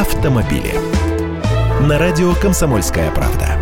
автомобили. На радио «Комсомольская правда».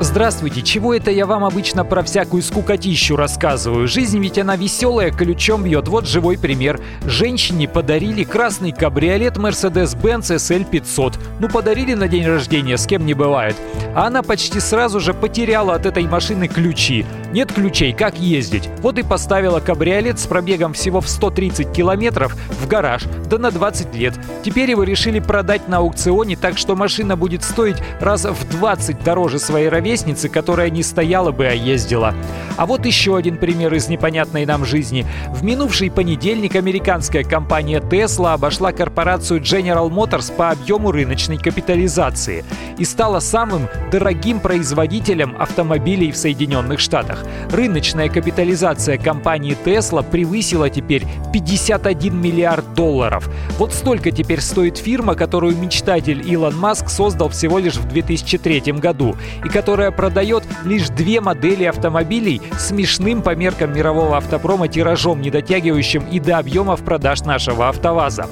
Здравствуйте, чего это я вам обычно про всякую скукотищу рассказываю? Жизнь ведь она веселая, ключом бьет. Вот живой пример. Женщине подарили красный кабриолет Mercedes-Benz SL500. Ну, подарили на день рождения, с кем не бывает. А она почти сразу же потеряла от этой машины ключи. Нет ключей, как ездить? Вот и поставила кабриолет с пробегом всего в 130 километров в гараж, да на 20 лет. Теперь его решили продать на аукционе, так что машина будет стоить раз в 20 дороже своей ровесницы, которая не стояла бы, а ездила. А вот еще один пример из непонятной нам жизни. В минувший понедельник американская компания Tesla обошла корпорацию General Motors по объему рыночной капитализации и стала самым дорогим производителем автомобилей в Соединенных Штатах. Рыночная капитализация компании Tesla превысила теперь 51 миллиард долларов. Вот столько теперь стоит фирма, которую мечтатель Илон Маск создал всего лишь в 2003 году и которая продает лишь две модели автомобилей смешным по меркам мирового автопрома тиражом, не дотягивающим и до объемов продаж нашего АвтоВАЗа.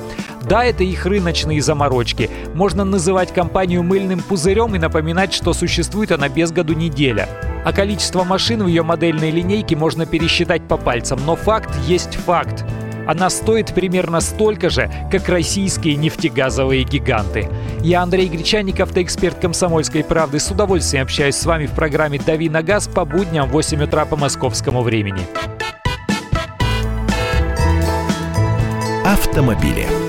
Да, это их рыночные заморочки. Можно называть компанию мыльным пузырем и напоминать, что существует она без году неделя. А количество машин в ее модельной линейке можно пересчитать по пальцам, но факт есть факт. Она стоит примерно столько же, как российские нефтегазовые гиганты. Я Андрей Гречаник, автоэксперт «Комсомольской правды». С удовольствием общаюсь с вами в программе «Дави на газ» по будням в 8 утра по московскому времени. Автомобили.